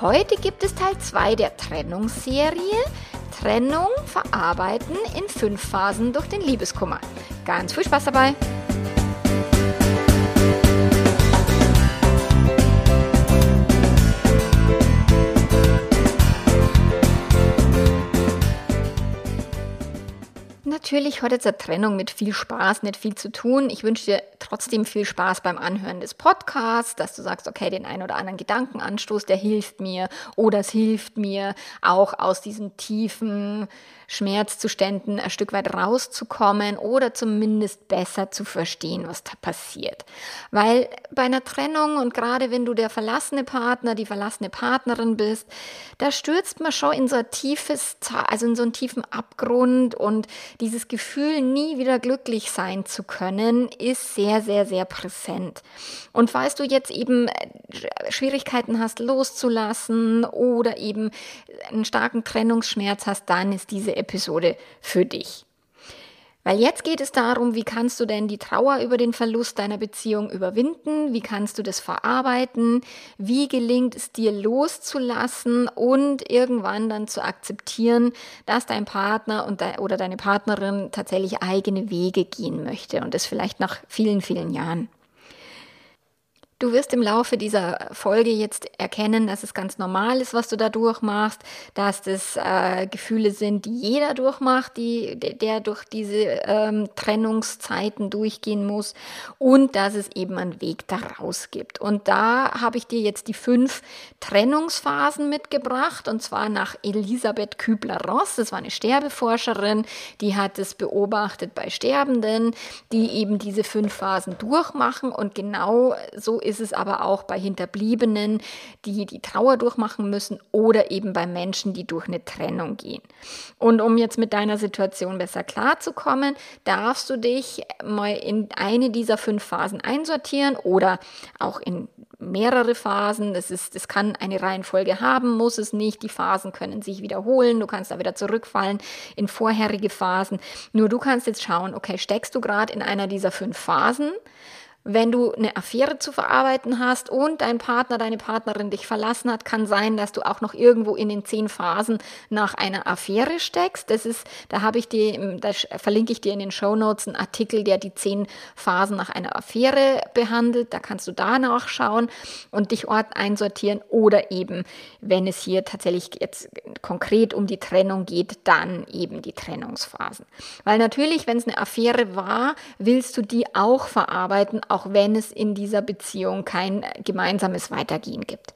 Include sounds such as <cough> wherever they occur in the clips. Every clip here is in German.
Heute gibt es Teil 2 der Trennungsserie Trennung verarbeiten in fünf Phasen durch den Liebeskummer. Ganz viel Spaß dabei! Natürlich jetzt eine Trennung mit viel Spaß nicht viel zu tun. Ich wünsche dir trotzdem viel Spaß beim Anhören des Podcasts, dass du sagst, okay, den einen oder anderen Gedankenanstoß, der hilft mir oder es hilft mir auch aus diesen tiefen Schmerzzuständen ein Stück weit rauszukommen oder zumindest besser zu verstehen, was da passiert. Weil bei einer Trennung und gerade wenn du der verlassene Partner, die verlassene Partnerin bist, da stürzt man schon in so ein tiefes, also in so einen tiefen Abgrund und dieses Gefühl, nie wieder glücklich sein zu können, ist sehr, sehr, sehr präsent. Und falls du jetzt eben äh, Schwierigkeiten hast, loszulassen oder eben einen starken Trennungsschmerz hast, dann ist diese Episode für dich. Weil jetzt geht es darum, wie kannst du denn die Trauer über den Verlust deiner Beziehung überwinden? Wie kannst du das verarbeiten? Wie gelingt es dir loszulassen und irgendwann dann zu akzeptieren, dass dein Partner und de oder deine Partnerin tatsächlich eigene Wege gehen möchte und das vielleicht nach vielen, vielen Jahren? Du wirst im Laufe dieser Folge jetzt erkennen, dass es ganz normal ist, was du da durchmachst, dass das äh, Gefühle sind, die jeder durchmacht, die, der durch diese ähm, Trennungszeiten durchgehen muss und dass es eben einen Weg daraus gibt. Und da habe ich dir jetzt die fünf Trennungsphasen mitgebracht und zwar nach Elisabeth Kübler-Ross. Das war eine Sterbeforscherin, die hat es beobachtet bei Sterbenden, die eben diese fünf Phasen durchmachen und genau so ist es aber auch bei Hinterbliebenen, die die Trauer durchmachen müssen oder eben bei Menschen, die durch eine Trennung gehen. Und um jetzt mit deiner Situation besser klarzukommen, darfst du dich mal in eine dieser fünf Phasen einsortieren oder auch in mehrere Phasen. Das, ist, das kann eine Reihenfolge haben, muss es nicht. Die Phasen können sich wiederholen. Du kannst da wieder zurückfallen in vorherige Phasen. Nur du kannst jetzt schauen, okay, steckst du gerade in einer dieser fünf Phasen? Wenn du eine Affäre zu verarbeiten hast und dein Partner, deine Partnerin dich verlassen hat, kann sein, dass du auch noch irgendwo in den zehn Phasen nach einer Affäre steckst. Das ist, da habe ich dir, da verlinke ich dir in den Show Notes einen Artikel, der die zehn Phasen nach einer Affäre behandelt. Da kannst du da nachschauen und dich Ort einsortieren oder eben, wenn es hier tatsächlich jetzt konkret um die Trennung geht, dann eben die Trennungsphasen. Weil natürlich, wenn es eine Affäre war, willst du die auch verarbeiten, auch wenn es in dieser Beziehung kein gemeinsames Weitergehen gibt.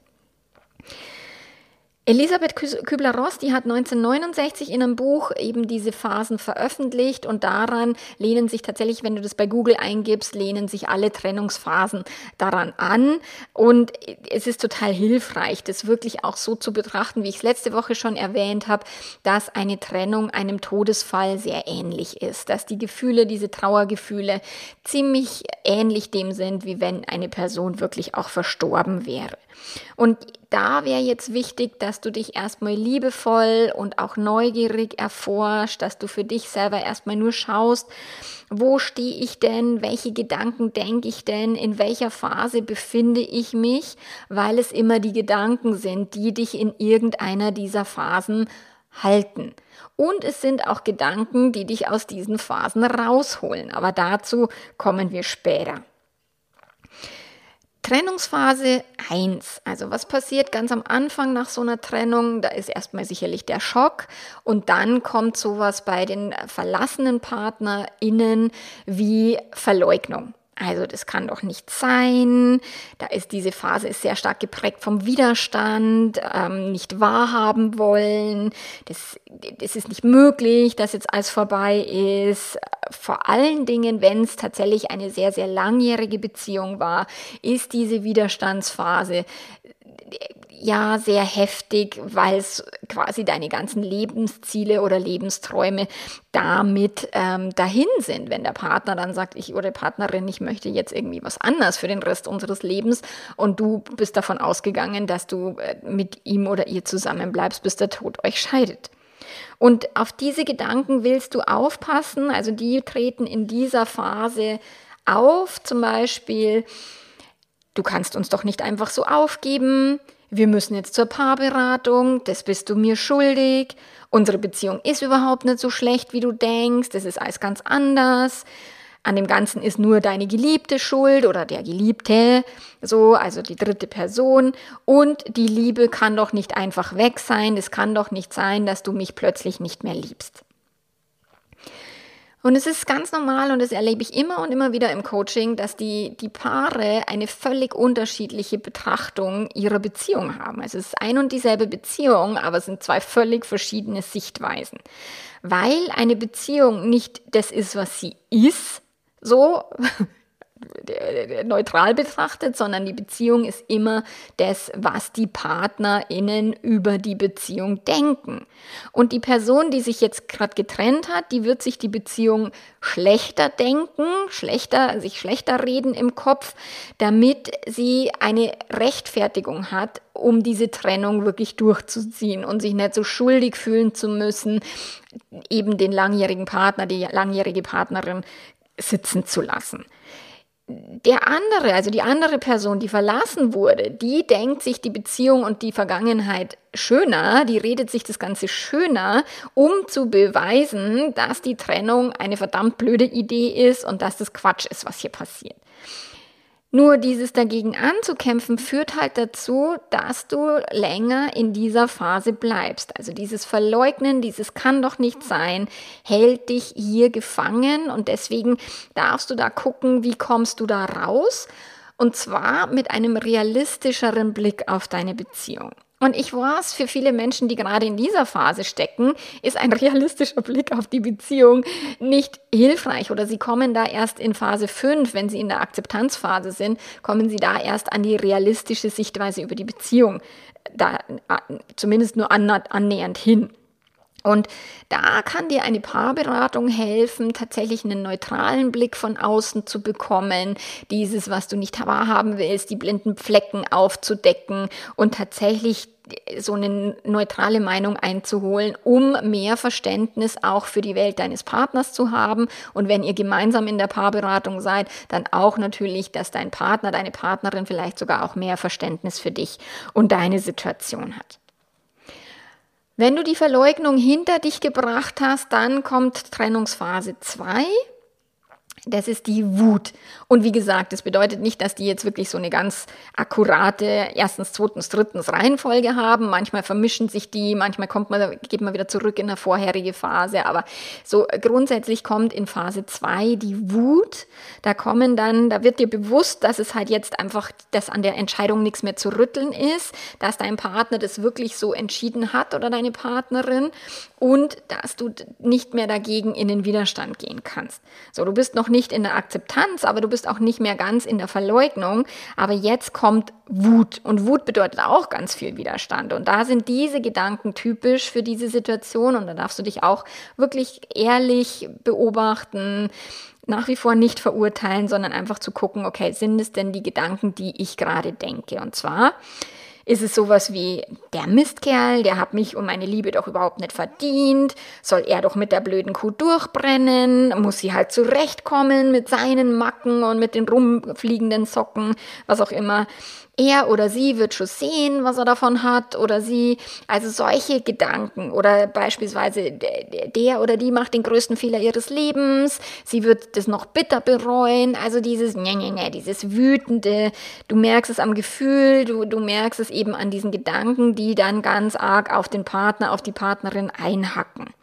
Elisabeth Kübler-Ross, die hat 1969 in einem Buch eben diese Phasen veröffentlicht und daran lehnen sich tatsächlich, wenn du das bei Google eingibst, lehnen sich alle Trennungsphasen daran an und es ist total hilfreich, das wirklich auch so zu betrachten, wie ich es letzte Woche schon erwähnt habe, dass eine Trennung einem Todesfall sehr ähnlich ist, dass die Gefühle, diese Trauergefühle ziemlich ähnlich dem sind, wie wenn eine Person wirklich auch verstorben wäre. Und da wäre jetzt wichtig, dass du dich erstmal liebevoll und auch neugierig erforscht, dass du für dich selber erstmal nur schaust, wo stehe ich denn, welche Gedanken denke ich denn, in welcher Phase befinde ich mich, weil es immer die Gedanken sind, die dich in irgendeiner dieser Phasen halten. Und es sind auch Gedanken, die dich aus diesen Phasen rausholen. Aber dazu kommen wir später. Trennungsphase 1. Also was passiert ganz am Anfang nach so einer Trennung? Da ist erstmal sicherlich der Schock und dann kommt sowas bei den verlassenen PartnerInnen wie Verleugnung. Also das kann doch nicht sein. Da ist diese Phase ist sehr stark geprägt vom Widerstand, ähm, nicht wahrhaben wollen. Das, das ist nicht möglich, dass jetzt alles vorbei ist. Vor allen Dingen, wenn es tatsächlich eine sehr, sehr langjährige Beziehung war, ist diese Widerstandsphase ja sehr heftig, weil es quasi deine ganzen Lebensziele oder Lebensträume damit ähm, dahin sind. Wenn der Partner dann sagt, ich oder Partnerin, ich möchte jetzt irgendwie was anderes für den Rest unseres Lebens und du bist davon ausgegangen, dass du äh, mit ihm oder ihr zusammenbleibst, bis der Tod euch scheidet. Und auf diese Gedanken willst du aufpassen, also die treten in dieser Phase auf, zum Beispiel, du kannst uns doch nicht einfach so aufgeben, wir müssen jetzt zur Paarberatung, das bist du mir schuldig, unsere Beziehung ist überhaupt nicht so schlecht, wie du denkst, das ist alles ganz anders. An dem Ganzen ist nur deine Geliebte schuld oder der Geliebte, so, also die dritte Person. Und die Liebe kann doch nicht einfach weg sein. Es kann doch nicht sein, dass du mich plötzlich nicht mehr liebst. Und es ist ganz normal und das erlebe ich immer und immer wieder im Coaching, dass die, die Paare eine völlig unterschiedliche Betrachtung ihrer Beziehung haben. Also es ist ein und dieselbe Beziehung, aber es sind zwei völlig verschiedene Sichtweisen. Weil eine Beziehung nicht das ist, was sie ist, so neutral betrachtet, sondern die Beziehung ist immer das, was die PartnerInnen über die Beziehung denken. Und die Person, die sich jetzt gerade getrennt hat, die wird sich die Beziehung schlechter denken, schlechter, sich schlechter reden im Kopf, damit sie eine Rechtfertigung hat, um diese Trennung wirklich durchzuziehen und sich nicht so schuldig fühlen zu müssen, eben den langjährigen Partner, die langjährige Partnerin sitzen zu lassen der andere, also die andere Person, die verlassen wurde, die denkt sich die Beziehung und die Vergangenheit schöner, die redet sich das Ganze schöner, um zu beweisen, dass die Trennung eine verdammt blöde Idee ist und dass das Quatsch ist, was hier passiert. Nur dieses dagegen anzukämpfen führt halt dazu, dass du länger in dieser Phase bleibst. Also dieses Verleugnen, dieses kann doch nicht sein, hält dich hier gefangen und deswegen darfst du da gucken, wie kommst du da raus. Und zwar mit einem realistischeren Blick auf deine Beziehung. Und ich weiß, für viele Menschen, die gerade in dieser Phase stecken, ist ein realistischer Blick auf die Beziehung nicht hilfreich oder sie kommen da erst in Phase 5, wenn sie in der Akzeptanzphase sind, kommen sie da erst an die realistische Sichtweise über die Beziehung, da zumindest nur annähernd hin. Und da kann dir eine Paarberatung helfen, tatsächlich einen neutralen Blick von außen zu bekommen, dieses, was du nicht wahrhaben willst, die blinden Flecken aufzudecken und tatsächlich so eine neutrale Meinung einzuholen, um mehr Verständnis auch für die Welt deines Partners zu haben. Und wenn ihr gemeinsam in der Paarberatung seid, dann auch natürlich, dass dein Partner, deine Partnerin vielleicht sogar auch mehr Verständnis für dich und deine Situation hat. Wenn du die Verleugnung hinter dich gebracht hast, dann kommt Trennungsphase 2. Das ist die Wut. Und wie gesagt, das bedeutet nicht, dass die jetzt wirklich so eine ganz akkurate erstens, zweitens, drittens Reihenfolge haben. Manchmal vermischen sich die, manchmal kommt man, geht man wieder zurück in eine vorherige Phase. Aber so grundsätzlich kommt in Phase 2 die Wut. Da kommen dann, da wird dir bewusst, dass es halt jetzt einfach, dass an der Entscheidung nichts mehr zu rütteln ist, dass dein Partner das wirklich so entschieden hat oder deine Partnerin und dass du nicht mehr dagegen in den Widerstand gehen kannst. So, du bist noch nicht in der Akzeptanz, aber du bist auch nicht mehr ganz in der Verleugnung. Aber jetzt kommt Wut und Wut bedeutet auch ganz viel Widerstand. Und da sind diese Gedanken typisch für diese Situation und da darfst du dich auch wirklich ehrlich beobachten nach wie vor nicht verurteilen, sondern einfach zu gucken, okay, sind es denn die Gedanken, die ich gerade denke? Und zwar, ist es sowas wie, der Mistkerl, der hat mich und meine Liebe doch überhaupt nicht verdient, soll er doch mit der blöden Kuh durchbrennen, muss sie halt zurechtkommen mit seinen Macken und mit den rumfliegenden Socken, was auch immer er oder sie wird schon sehen, was er davon hat oder sie. Also solche Gedanken oder beispielsweise der oder die macht den größten Fehler ihres Lebens, sie wird das noch bitter bereuen. Also dieses, ne, ne, ne, dieses wütende, du merkst es am Gefühl, du, du merkst es eben an diesen Gedanken, die dann ganz arg auf den Partner, auf die Partnerin einhacken.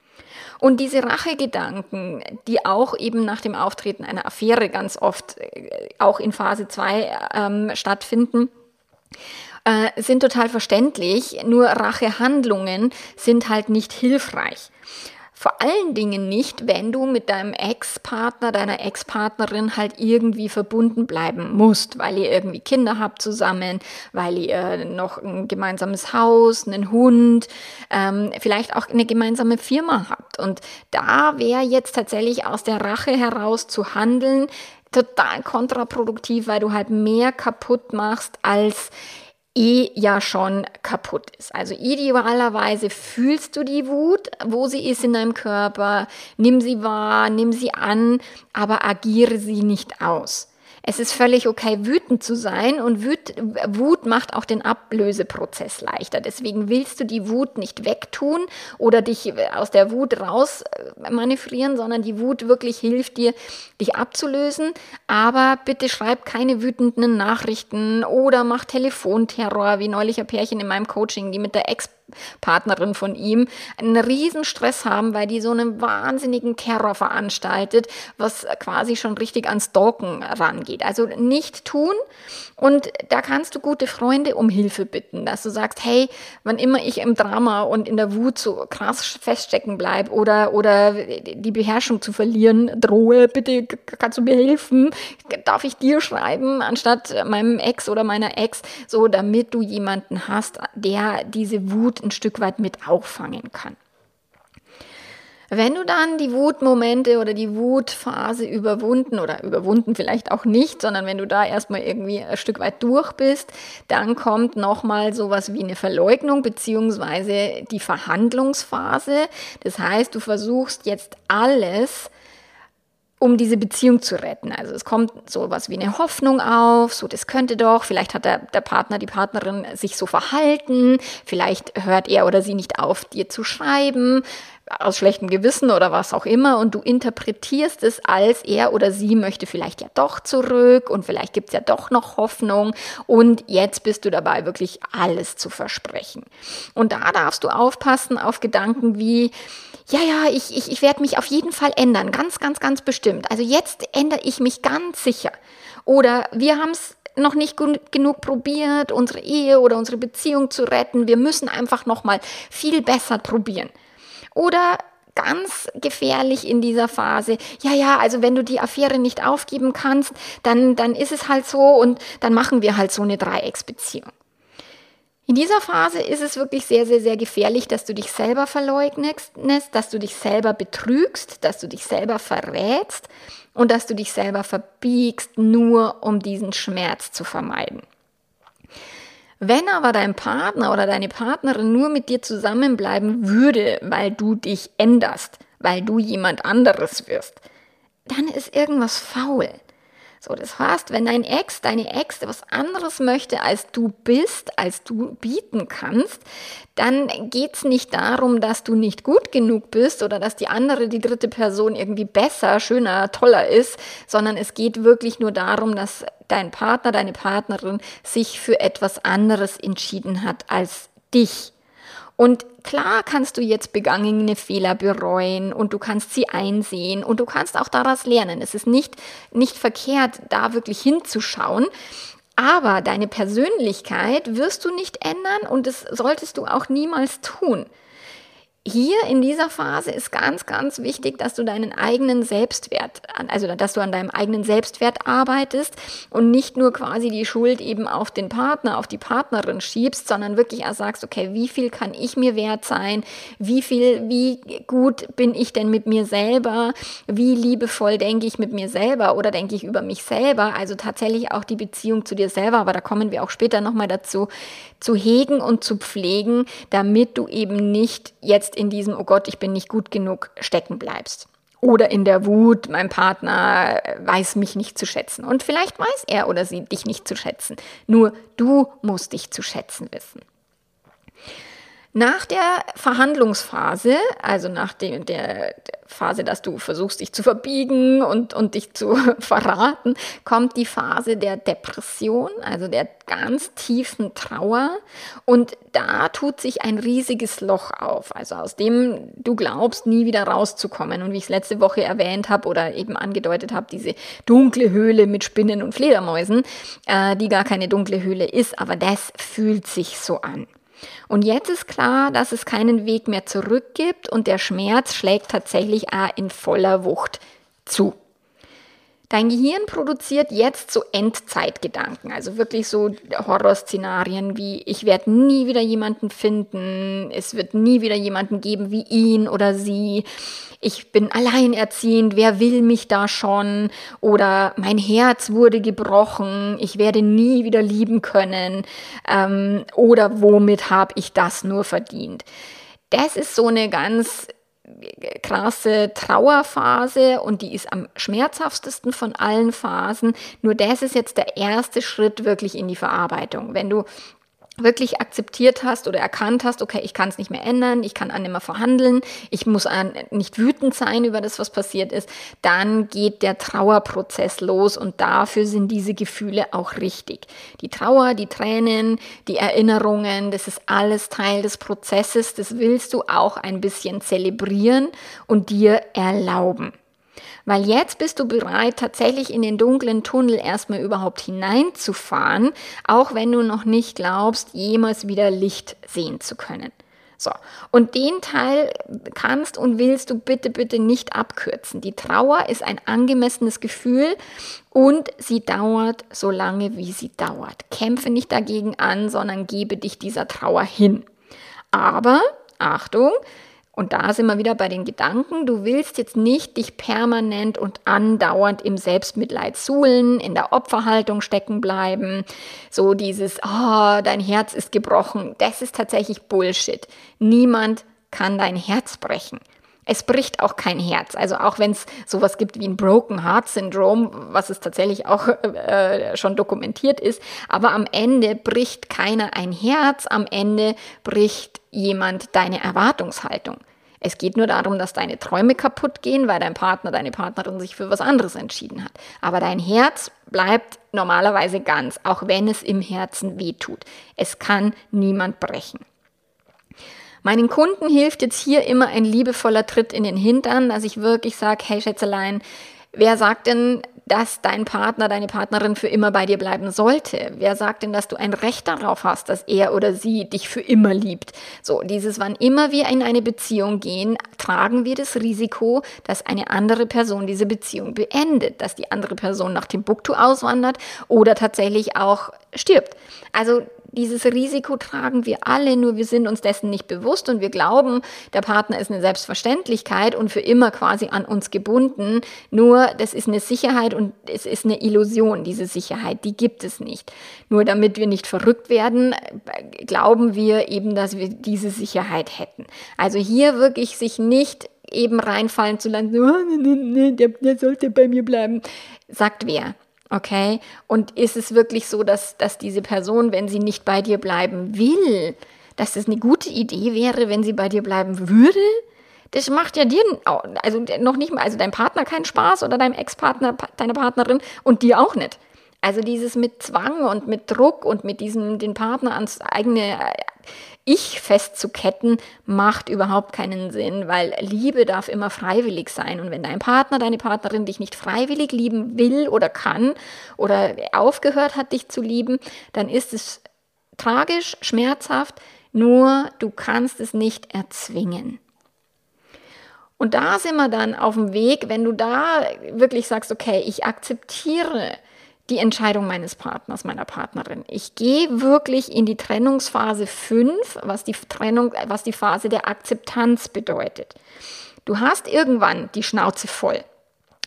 Und diese Rachegedanken, die auch eben nach dem Auftreten einer Affäre ganz oft äh, auch in Phase 2 ähm, stattfinden, äh, sind total verständlich, nur Rachehandlungen sind halt nicht hilfreich. Vor allen Dingen nicht, wenn du mit deinem Ex-Partner, deiner Ex-Partnerin halt irgendwie verbunden bleiben musst, weil ihr irgendwie Kinder habt zusammen, weil ihr noch ein gemeinsames Haus, einen Hund, ähm, vielleicht auch eine gemeinsame Firma habt. Und da wäre jetzt tatsächlich aus der Rache heraus zu handeln total kontraproduktiv, weil du halt mehr kaputt machst als eh ja schon kaputt ist. Also idealerweise fühlst du die Wut, wo sie ist in deinem Körper, nimm sie wahr, nimm sie an, aber agiere sie nicht aus. Es ist völlig okay, wütend zu sein und Wut, Wut macht auch den Ablöseprozess leichter. Deswegen willst du die Wut nicht wegtun oder dich aus der Wut raus äh, manövrieren, sondern die Wut wirklich hilft dir, dich abzulösen. Aber bitte schreib keine wütenden Nachrichten oder mach Telefonterror, wie neulich ein Pärchen in meinem Coaching, die mit der Ex Partnerin von ihm einen riesen Stress haben, weil die so einen wahnsinnigen Terror veranstaltet, was quasi schon richtig ans Stalken rangeht. Also nicht tun und da kannst du gute Freunde um Hilfe bitten, dass du sagst, hey, wann immer ich im Drama und in der Wut so krass feststecken bleibe oder, oder die Beherrschung zu verlieren drohe, bitte kannst du mir helfen? Darf ich dir schreiben, anstatt meinem Ex oder meiner Ex, so damit du jemanden hast, der diese Wut ein Stück weit mit auffangen kann. Wenn du dann die Wutmomente oder die Wutphase überwunden oder überwunden vielleicht auch nicht, sondern wenn du da erstmal irgendwie ein Stück weit durch bist, dann kommt nochmal sowas wie eine Verleugnung beziehungsweise die Verhandlungsphase. Das heißt, du versuchst jetzt alles, um diese Beziehung zu retten. Also es kommt sowas wie eine Hoffnung auf, so das könnte doch, vielleicht hat der, der Partner, die Partnerin sich so verhalten, vielleicht hört er oder sie nicht auf, dir zu schreiben, aus schlechtem Gewissen oder was auch immer und du interpretierst es als er oder sie möchte vielleicht ja doch zurück und vielleicht gibt es ja doch noch Hoffnung und jetzt bist du dabei wirklich alles zu versprechen. Und da darfst du aufpassen auf Gedanken wie, ja, ja, ich, ich, ich werde mich auf jeden Fall ändern, ganz, ganz, ganz bestimmt. Also jetzt ändere ich mich ganz sicher. Oder wir haben es noch nicht genug probiert, unsere Ehe oder unsere Beziehung zu retten. Wir müssen einfach noch mal viel besser probieren. Oder ganz gefährlich in dieser Phase. Ja, ja, also wenn du die Affäre nicht aufgeben kannst, dann, dann ist es halt so und dann machen wir halt so eine Dreiecksbeziehung. In dieser Phase ist es wirklich sehr, sehr, sehr gefährlich, dass du dich selber verleugnest, dass du dich selber betrügst, dass du dich selber verrätst und dass du dich selber verbiegst, nur um diesen Schmerz zu vermeiden. Wenn aber dein Partner oder deine Partnerin nur mit dir zusammenbleiben würde, weil du dich änderst, weil du jemand anderes wirst, dann ist irgendwas faul. So, das heißt, wenn dein Ex, deine Ex was anderes möchte, als du bist, als du bieten kannst, dann geht's nicht darum, dass du nicht gut genug bist oder dass die andere, die dritte Person irgendwie besser, schöner, toller ist, sondern es geht wirklich nur darum, dass dein Partner, deine Partnerin sich für etwas anderes entschieden hat als dich. Und klar kannst du jetzt begangene Fehler bereuen und du kannst sie einsehen und du kannst auch daraus lernen. Es ist nicht, nicht verkehrt, da wirklich hinzuschauen. Aber deine Persönlichkeit wirst du nicht ändern und das solltest du auch niemals tun hier in dieser Phase ist ganz, ganz wichtig, dass du deinen eigenen Selbstwert, also dass du an deinem eigenen Selbstwert arbeitest und nicht nur quasi die Schuld eben auf den Partner, auf die Partnerin schiebst, sondern wirklich auch sagst, okay, wie viel kann ich mir wert sein? Wie viel, wie gut bin ich denn mit mir selber? Wie liebevoll denke ich mit mir selber oder denke ich über mich selber? Also tatsächlich auch die Beziehung zu dir selber, aber da kommen wir auch später nochmal dazu, zu hegen und zu pflegen, damit du eben nicht jetzt in diesem, oh Gott, ich bin nicht gut genug, stecken bleibst. Oder in der Wut, mein Partner weiß mich nicht zu schätzen. Und vielleicht weiß er oder sie dich nicht zu schätzen. Nur du musst dich zu schätzen wissen. Nach der Verhandlungsphase, also nach dem, der, Phase, dass du versuchst, dich zu verbiegen und, und dich zu <laughs> verraten, kommt die Phase der Depression, also der ganz tiefen Trauer. Und da tut sich ein riesiges Loch auf, also aus dem du glaubst, nie wieder rauszukommen. Und wie ich es letzte Woche erwähnt habe oder eben angedeutet habe, diese dunkle Höhle mit Spinnen und Fledermäusen, äh, die gar keine dunkle Höhle ist, aber das fühlt sich so an. Und jetzt ist klar, dass es keinen Weg mehr zurück gibt und der Schmerz schlägt tatsächlich auch in voller Wucht zu. Dein Gehirn produziert jetzt so Endzeitgedanken, also wirklich so Horrorszenarien wie ich werde nie wieder jemanden finden, es wird nie wieder jemanden geben wie ihn oder sie, ich bin alleinerziehend, wer will mich da schon oder mein Herz wurde gebrochen, ich werde nie wieder lieben können ähm, oder womit habe ich das nur verdient. Das ist so eine ganz krasse Trauerphase und die ist am schmerzhaftesten von allen Phasen. Nur das ist jetzt der erste Schritt wirklich in die Verarbeitung. Wenn du wirklich akzeptiert hast oder erkannt hast, okay, ich kann es nicht mehr ändern, ich kann an mehr verhandeln, ich muss an, nicht wütend sein über das, was passiert ist, dann geht der Trauerprozess los und dafür sind diese Gefühle auch richtig. Die Trauer, die Tränen, die Erinnerungen, das ist alles Teil des Prozesses, das willst du auch ein bisschen zelebrieren und dir erlauben. Weil jetzt bist du bereit, tatsächlich in den dunklen Tunnel erstmal überhaupt hineinzufahren, auch wenn du noch nicht glaubst, jemals wieder Licht sehen zu können. So, und den Teil kannst und willst du bitte, bitte nicht abkürzen. Die Trauer ist ein angemessenes Gefühl und sie dauert so lange, wie sie dauert. Kämpfe nicht dagegen an, sondern gebe dich dieser Trauer hin. Aber, Achtung, und da sind wir wieder bei den Gedanken. Du willst jetzt nicht dich permanent und andauernd im Selbstmitleid suhlen, in der Opferhaltung stecken bleiben. So dieses, oh, dein Herz ist gebrochen. Das ist tatsächlich Bullshit. Niemand kann dein Herz brechen. Es bricht auch kein Herz. Also auch wenn es sowas gibt wie ein Broken Heart Syndrome, was es tatsächlich auch <laughs> äh, schon dokumentiert ist, aber am Ende bricht keiner ein Herz, am Ende bricht jemand deine Erwartungshaltung. Es geht nur darum, dass deine Träume kaputt gehen, weil dein Partner, deine Partnerin sich für was anderes entschieden hat. Aber dein Herz bleibt normalerweise ganz, auch wenn es im Herzen weh tut. Es kann niemand brechen. Meinen Kunden hilft jetzt hier immer ein liebevoller Tritt in den Hintern, dass ich wirklich sage, hey Schätzelein, wer sagt denn, dass dein Partner, deine Partnerin für immer bei dir bleiben sollte? Wer sagt denn, dass du ein Recht darauf hast, dass er oder sie dich für immer liebt? So, dieses, wann immer wir in eine Beziehung gehen, tragen wir das Risiko, dass eine andere Person diese Beziehung beendet, dass die andere Person nach Timbuktu auswandert oder tatsächlich auch stirbt. Also dieses Risiko tragen wir alle, nur wir sind uns dessen nicht bewusst und wir glauben, der Partner ist eine Selbstverständlichkeit und für immer quasi an uns gebunden. Nur das ist eine Sicherheit und es ist eine Illusion, diese Sicherheit, die gibt es nicht. Nur damit wir nicht verrückt werden, glauben wir eben, dass wir diese Sicherheit hätten. Also hier wirklich sich nicht eben reinfallen zu lassen, oh, nee, nee, der, der sollte bei mir bleiben, sagt wer. Okay? Und ist es wirklich so, dass, dass diese Person, wenn sie nicht bei dir bleiben will, dass es eine gute Idee wäre, wenn sie bei dir bleiben würde? Das macht ja dir, also noch nicht mal, also deinem Partner keinen Spaß oder deinem Ex-Partner, deiner Partnerin und dir auch nicht. Also dieses mit Zwang und mit Druck und mit diesem, den Partner ans eigene ich festzuketten, macht überhaupt keinen Sinn, weil Liebe darf immer freiwillig sein. Und wenn dein Partner, deine Partnerin dich nicht freiwillig lieben will oder kann oder aufgehört hat, dich zu lieben, dann ist es tragisch, schmerzhaft, nur du kannst es nicht erzwingen. Und da sind wir dann auf dem Weg, wenn du da wirklich sagst, okay, ich akzeptiere die Entscheidung meines Partners, meiner Partnerin. Ich gehe wirklich in die Trennungsphase 5, was die Trennung, was die Phase der Akzeptanz bedeutet. Du hast irgendwann die Schnauze voll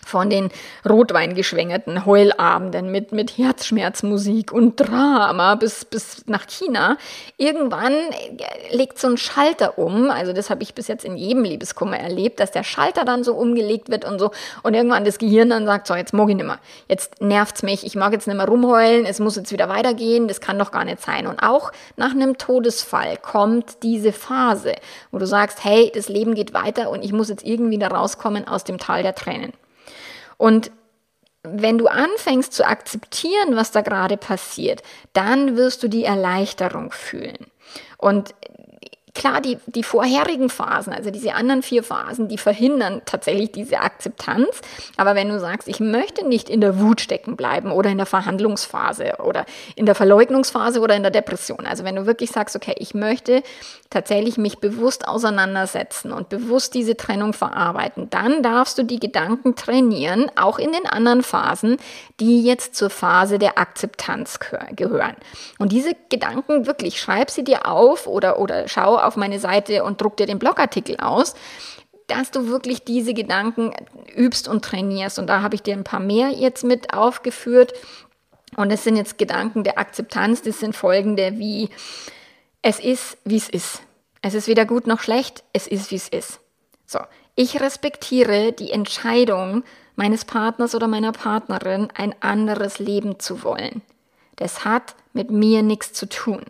von den rotweingeschwängerten Heulabenden mit, mit Herzschmerzmusik und Drama bis, bis nach China. Irgendwann äh, legt so ein Schalter um, also das habe ich bis jetzt in jedem Liebeskummer erlebt, dass der Schalter dann so umgelegt wird und so und irgendwann das Gehirn dann sagt, so jetzt mag ich nicht mehr, jetzt nervt's mich, ich mag jetzt nicht mehr rumheulen, es muss jetzt wieder weitergehen, das kann doch gar nicht sein. Und auch nach einem Todesfall kommt diese Phase, wo du sagst, hey, das Leben geht weiter und ich muss jetzt irgendwie da rauskommen aus dem Tal der Tränen. Und wenn du anfängst zu akzeptieren, was da gerade passiert, dann wirst du die Erleichterung fühlen. Und Klar, die, die vorherigen Phasen, also diese anderen vier Phasen, die verhindern tatsächlich diese Akzeptanz. Aber wenn du sagst, ich möchte nicht in der Wut stecken bleiben oder in der Verhandlungsphase oder in der Verleugnungsphase oder in der Depression, also wenn du wirklich sagst, okay, ich möchte tatsächlich mich bewusst auseinandersetzen und bewusst diese Trennung verarbeiten, dann darfst du die Gedanken trainieren, auch in den anderen Phasen, die jetzt zur Phase der Akzeptanz gehören. Und diese Gedanken wirklich, schreib sie dir auf oder, oder schau auf meine Seite und druck dir den Blogartikel aus dass du wirklich diese Gedanken übst und trainierst. Und da habe ich dir ein paar mehr jetzt mit aufgeführt. Und es sind jetzt Gedanken der Akzeptanz. Das sind folgende wie, es ist, wie es ist. Es ist weder gut noch schlecht. Es ist, wie es ist. So. Ich respektiere die Entscheidung meines Partners oder meiner Partnerin, ein anderes Leben zu wollen. Das hat mit mir nichts zu tun.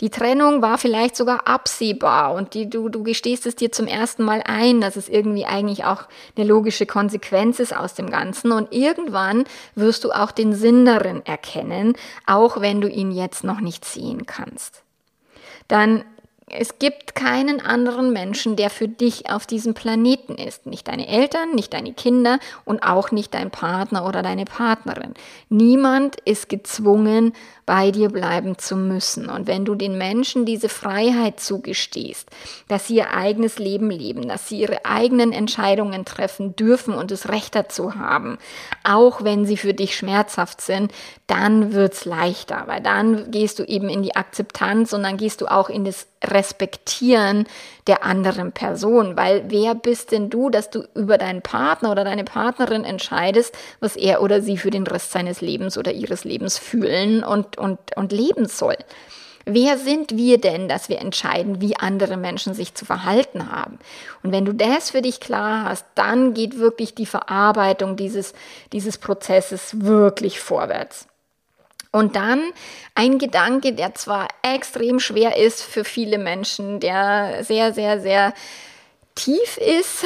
Die Trennung war vielleicht sogar absehbar und die, du, du gestehst es dir zum ersten Mal ein, dass es irgendwie eigentlich auch eine logische Konsequenz ist aus dem Ganzen. Und irgendwann wirst du auch den Sinn darin erkennen, auch wenn du ihn jetzt noch nicht sehen kannst. Dann es gibt keinen anderen Menschen, der für dich auf diesem Planeten ist. Nicht deine Eltern, nicht deine Kinder und auch nicht dein Partner oder deine Partnerin. Niemand ist gezwungen, bei dir bleiben zu müssen. Und wenn du den Menschen diese Freiheit zugestehst, dass sie ihr eigenes Leben leben, dass sie ihre eigenen Entscheidungen treffen dürfen und das Recht dazu haben, auch wenn sie für dich schmerzhaft sind, dann wird's leichter, weil dann gehst du eben in die Akzeptanz und dann gehst du auch in das Respektieren der anderen Person, weil wer bist denn du, dass du über deinen Partner oder deine Partnerin entscheidest, was er oder sie für den Rest seines Lebens oder ihres Lebens fühlen und, und, und leben soll? Wer sind wir denn, dass wir entscheiden, wie andere Menschen sich zu verhalten haben? Und wenn du das für dich klar hast, dann geht wirklich die Verarbeitung dieses, dieses Prozesses wirklich vorwärts. Und dann ein Gedanke, der zwar extrem schwer ist für viele Menschen, der sehr, sehr, sehr tief ist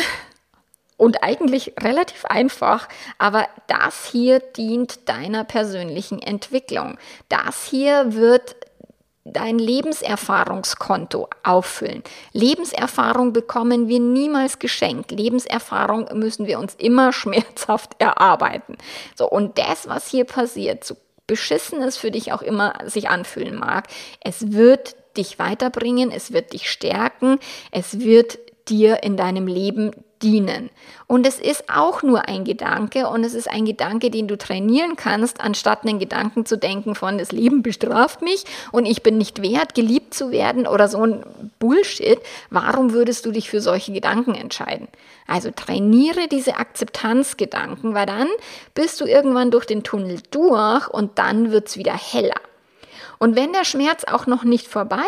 und eigentlich relativ einfach, aber das hier dient deiner persönlichen Entwicklung. Das hier wird dein Lebenserfahrungskonto auffüllen. Lebenserfahrung bekommen wir niemals geschenkt. Lebenserfahrung müssen wir uns immer <laughs> schmerzhaft erarbeiten. So, und das, was hier passiert, so beschissen es für dich auch immer sich anfühlen mag, es wird dich weiterbringen, es wird dich stärken, es wird dir in deinem Leben dienen. Und es ist auch nur ein Gedanke und es ist ein Gedanke, den du trainieren kannst, anstatt einen Gedanken zu denken von, das Leben bestraft mich und ich bin nicht wert, geliebt zu werden oder so ein Bullshit. Warum würdest du dich für solche Gedanken entscheiden? Also trainiere diese Akzeptanzgedanken, weil dann bist du irgendwann durch den Tunnel durch und dann wird es wieder heller. Und wenn der Schmerz auch noch nicht vorbei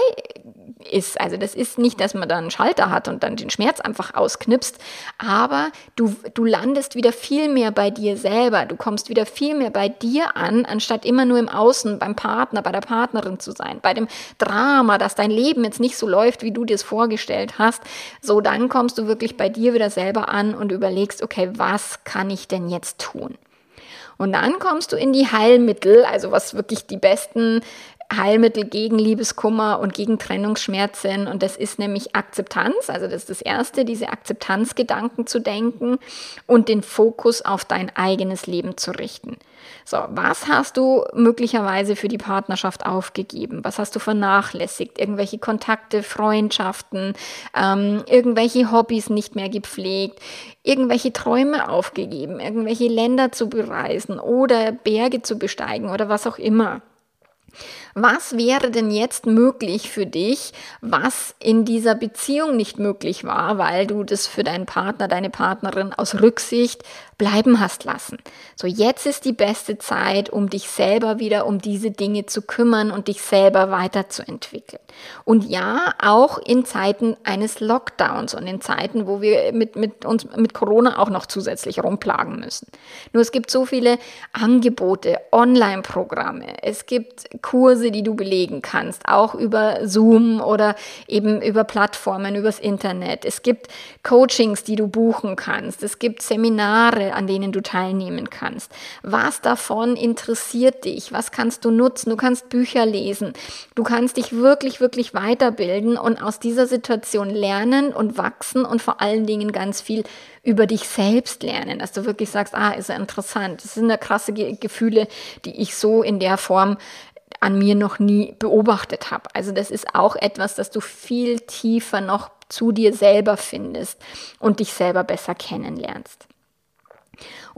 ist. Also das ist nicht, dass man da einen Schalter hat und dann den Schmerz einfach ausknipst, aber du, du landest wieder viel mehr bei dir selber. Du kommst wieder viel mehr bei dir an, anstatt immer nur im Außen, beim Partner, bei der Partnerin zu sein, bei dem Drama, dass dein Leben jetzt nicht so läuft, wie du dir es vorgestellt hast. So, dann kommst du wirklich bei dir wieder selber an und überlegst, okay, was kann ich denn jetzt tun? Und dann kommst du in die Heilmittel, also was wirklich die besten Heilmittel gegen Liebeskummer und gegen Trennungsschmerzen. Und das ist nämlich Akzeptanz. Also das ist das Erste, diese Akzeptanzgedanken zu denken und den Fokus auf dein eigenes Leben zu richten. So, was hast du möglicherweise für die Partnerschaft aufgegeben? Was hast du vernachlässigt? Irgendwelche Kontakte, Freundschaften, ähm, irgendwelche Hobbys nicht mehr gepflegt, irgendwelche Träume aufgegeben, irgendwelche Länder zu bereisen oder Berge zu besteigen oder was auch immer. Was wäre denn jetzt möglich für dich, was in dieser Beziehung nicht möglich war, weil du das für deinen Partner, deine Partnerin aus Rücksicht bleiben hast lassen? So, jetzt ist die beste Zeit, um dich selber wieder um diese Dinge zu kümmern und dich selber weiterzuentwickeln. Und ja, auch in Zeiten eines Lockdowns und in Zeiten, wo wir mit, mit uns mit Corona auch noch zusätzlich rumplagen müssen. Nur es gibt so viele Angebote, Online-Programme, es gibt Kurse, die du belegen kannst, auch über Zoom oder eben über Plattformen, übers Internet. Es gibt Coachings, die du buchen kannst. Es gibt Seminare an denen du teilnehmen kannst. Was davon interessiert dich? Was kannst du nutzen? Du kannst Bücher lesen. Du kannst dich wirklich, wirklich weiterbilden und aus dieser Situation lernen und wachsen und vor allen Dingen ganz viel über dich selbst lernen, dass du wirklich sagst, ah, ist ja interessant. Das sind ja krasse Ge Gefühle, die ich so in der Form an mir noch nie beobachtet habe. Also das ist auch etwas, das du viel tiefer noch zu dir selber findest und dich selber besser kennenlernst.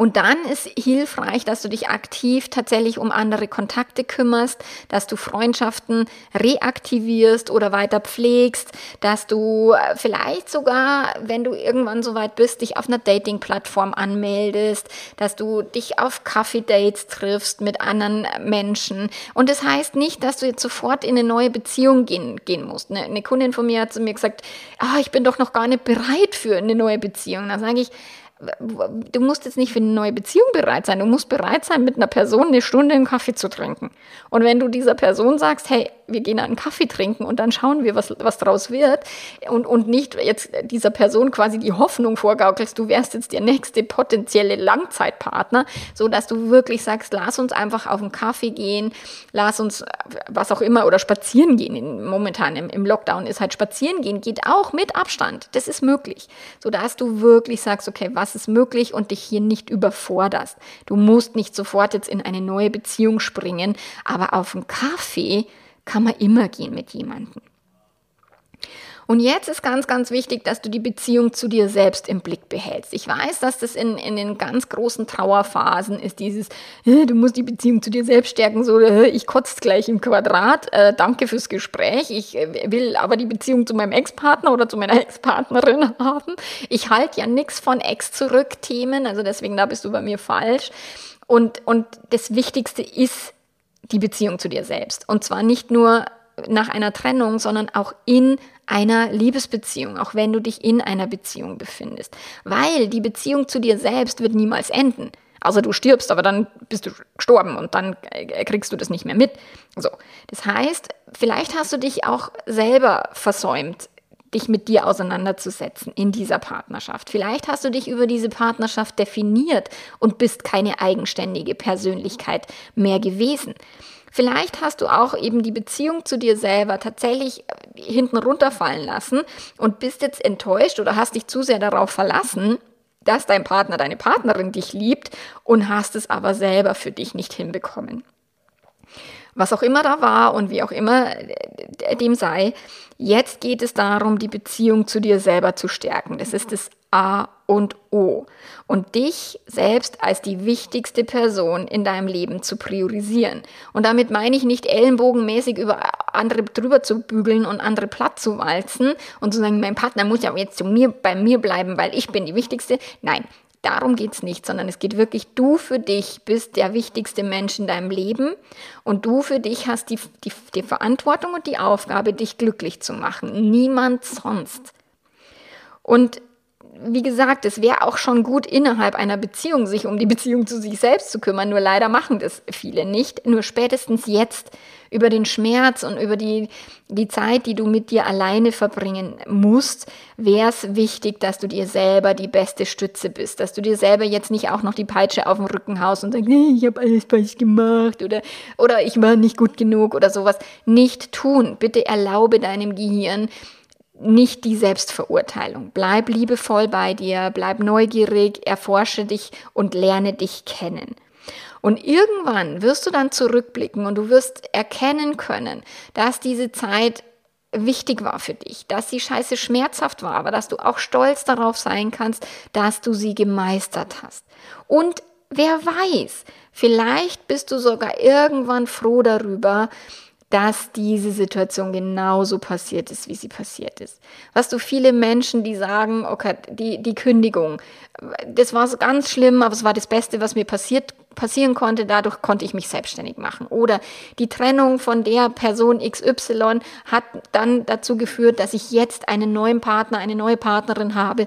Und dann ist hilfreich, dass du dich aktiv tatsächlich um andere Kontakte kümmerst, dass du Freundschaften reaktivierst oder weiter pflegst, dass du äh, vielleicht sogar, wenn du irgendwann so weit bist, dich auf einer Dating-Plattform anmeldest, dass du dich auf Kaffee-Dates triffst mit anderen Menschen. Und das heißt nicht, dass du jetzt sofort in eine neue Beziehung gehen, gehen musst. Eine, eine Kundin von mir hat zu mir gesagt, ah, ich bin doch noch gar nicht bereit für eine neue Beziehung. Da sage ich, du musst jetzt nicht für eine neue Beziehung bereit sein. Du musst bereit sein, mit einer Person eine Stunde einen Kaffee zu trinken. Und wenn du dieser Person sagst, hey, wir gehen einen Kaffee trinken und dann schauen wir, was, was draus wird und, und nicht jetzt dieser Person quasi die Hoffnung vorgaukelst, du wärst jetzt der nächste potenzielle Langzeitpartner, so dass du wirklich sagst, lass uns einfach auf einen Kaffee gehen, lass uns was auch immer oder spazieren gehen. Momentan im, im Lockdown ist halt spazieren gehen, geht auch mit Abstand. Das ist möglich. So dass du wirklich sagst, okay, was ist möglich und dich hier nicht überforderst. Du musst nicht sofort jetzt in eine neue Beziehung springen, aber auf einen Kaffee kann man immer gehen mit jemandem. Und jetzt ist ganz, ganz wichtig, dass du die Beziehung zu dir selbst im Blick behältst. Ich weiß, dass das in, in den ganz großen Trauerphasen ist, dieses, du musst die Beziehung zu dir selbst stärken, so, ich kotze gleich im Quadrat, äh, danke fürs Gespräch, ich äh, will aber die Beziehung zu meinem Ex-Partner oder zu meiner <laughs> Ex-Partnerin haben. Ich halte ja nichts von Ex-Zurück-Themen, also deswegen, da bist du bei mir falsch. Und, und das Wichtigste ist, die Beziehung zu dir selbst. Und zwar nicht nur nach einer Trennung, sondern auch in einer Liebesbeziehung, auch wenn du dich in einer Beziehung befindest. Weil die Beziehung zu dir selbst wird niemals enden. Also du stirbst, aber dann bist du gestorben und dann äh, kriegst du das nicht mehr mit. So. Das heißt, vielleicht hast du dich auch selber versäumt, dich mit dir auseinanderzusetzen in dieser Partnerschaft. Vielleicht hast du dich über diese Partnerschaft definiert und bist keine eigenständige Persönlichkeit mehr gewesen. Vielleicht hast du auch eben die Beziehung zu dir selber tatsächlich hinten runterfallen lassen und bist jetzt enttäuscht oder hast dich zu sehr darauf verlassen, dass dein Partner, deine Partnerin dich liebt und hast es aber selber für dich nicht hinbekommen was auch immer da war und wie auch immer äh, dem sei. Jetzt geht es darum, die Beziehung zu dir selber zu stärken. Das ist das A und O. Und dich selbst als die wichtigste Person in deinem Leben zu priorisieren. Und damit meine ich nicht ellenbogenmäßig über andere drüber zu bügeln und andere platt zu walzen und zu sagen, mein Partner muss ja jetzt zu mir, bei mir bleiben, weil ich bin die wichtigste. Nein, Darum geht es nicht, sondern es geht wirklich, du für dich bist der wichtigste Mensch in deinem Leben und du für dich hast die, die, die Verantwortung und die Aufgabe, dich glücklich zu machen. Niemand sonst. Und wie gesagt, es wäre auch schon gut, innerhalb einer Beziehung sich um die Beziehung zu sich selbst zu kümmern. Nur leider machen das viele nicht. Nur spätestens jetzt über den Schmerz und über die, die Zeit, die du mit dir alleine verbringen musst, wäre es wichtig, dass du dir selber die beste Stütze bist. Dass du dir selber jetzt nicht auch noch die Peitsche auf den Rücken haust und sagst, ich habe alles falsch gemacht oder, oder ich war nicht gut genug oder sowas. Nicht tun. Bitte erlaube deinem Gehirn, nicht die Selbstverurteilung. Bleib liebevoll bei dir, bleib neugierig, erforsche dich und lerne dich kennen. Und irgendwann wirst du dann zurückblicken und du wirst erkennen können, dass diese Zeit wichtig war für dich, dass sie scheiße schmerzhaft war, aber dass du auch stolz darauf sein kannst, dass du sie gemeistert hast. Und wer weiß, vielleicht bist du sogar irgendwann froh darüber, dass diese Situation genauso passiert ist, wie sie passiert ist. Was du viele Menschen, die sagen, okay, die, die Kündigung, das war so ganz schlimm, aber es war das Beste, was mir passiert, passieren konnte, dadurch konnte ich mich selbstständig machen. Oder die Trennung von der Person XY hat dann dazu geführt, dass ich jetzt einen neuen Partner, eine neue Partnerin habe,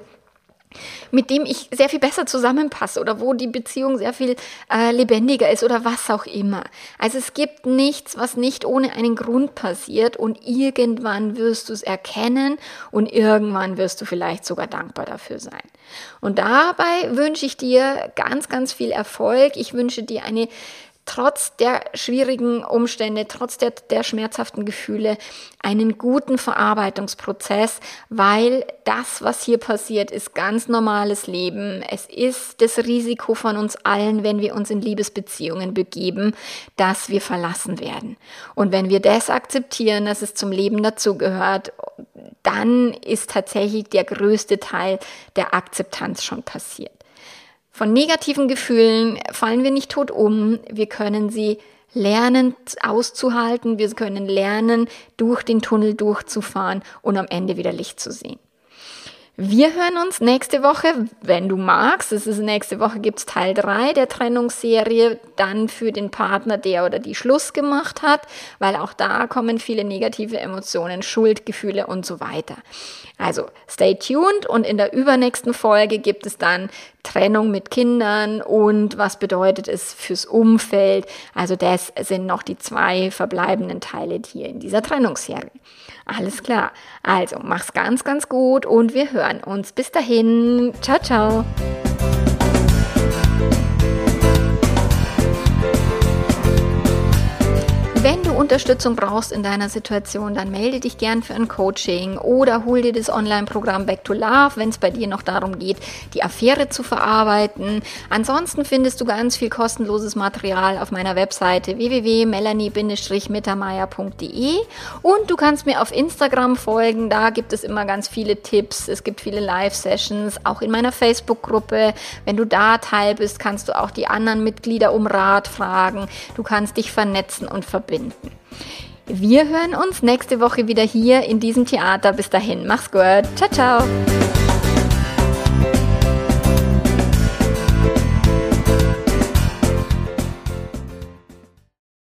mit dem ich sehr viel besser zusammenpasse oder wo die Beziehung sehr viel äh, lebendiger ist oder was auch immer. Also es gibt nichts, was nicht ohne einen Grund passiert und irgendwann wirst du es erkennen und irgendwann wirst du vielleicht sogar dankbar dafür sein. Und dabei wünsche ich dir ganz, ganz viel Erfolg. Ich wünsche dir eine trotz der schwierigen Umstände, trotz der, der schmerzhaften Gefühle einen guten Verarbeitungsprozess, weil das, was hier passiert, ist ganz normales Leben. Es ist das Risiko von uns allen, wenn wir uns in Liebesbeziehungen begeben, dass wir verlassen werden. Und wenn wir das akzeptieren, dass es zum Leben dazugehört, dann ist tatsächlich der größte Teil der Akzeptanz schon passiert. Von negativen Gefühlen fallen wir nicht tot um. Wir können sie lernen auszuhalten. Wir können lernen, durch den Tunnel durchzufahren und am Ende wieder Licht zu sehen. Wir hören uns nächste Woche, wenn du magst. Es ist nächste Woche gibt's Teil 3 der Trennungsserie, dann für den Partner, der oder die Schluss gemacht hat, weil auch da kommen viele negative Emotionen, Schuldgefühle und so weiter. Also stay tuned und in der übernächsten Folge gibt es dann Trennung mit Kindern und was bedeutet es fürs Umfeld. Also das sind noch die zwei verbleibenden Teile hier in dieser Trennungsserie. Alles klar. Also mach's ganz, ganz gut und wir hören uns. Bis dahin. Ciao, ciao. Unterstützung brauchst in deiner Situation, dann melde dich gern für ein Coaching oder hol dir das Online-Programm Back to Love, wenn es bei dir noch darum geht, die Affäre zu verarbeiten. Ansonsten findest du ganz viel kostenloses Material auf meiner Webseite www.melanie-mittermeier.de und du kannst mir auf Instagram folgen, da gibt es immer ganz viele Tipps, es gibt viele Live-Sessions, auch in meiner Facebook-Gruppe. Wenn du da Teil bist, kannst du auch die anderen Mitglieder um Rat fragen. Du kannst dich vernetzen und verbinden. Wir hören uns nächste Woche wieder hier in diesem Theater. Bis dahin, mach's gut. Ciao, ciao.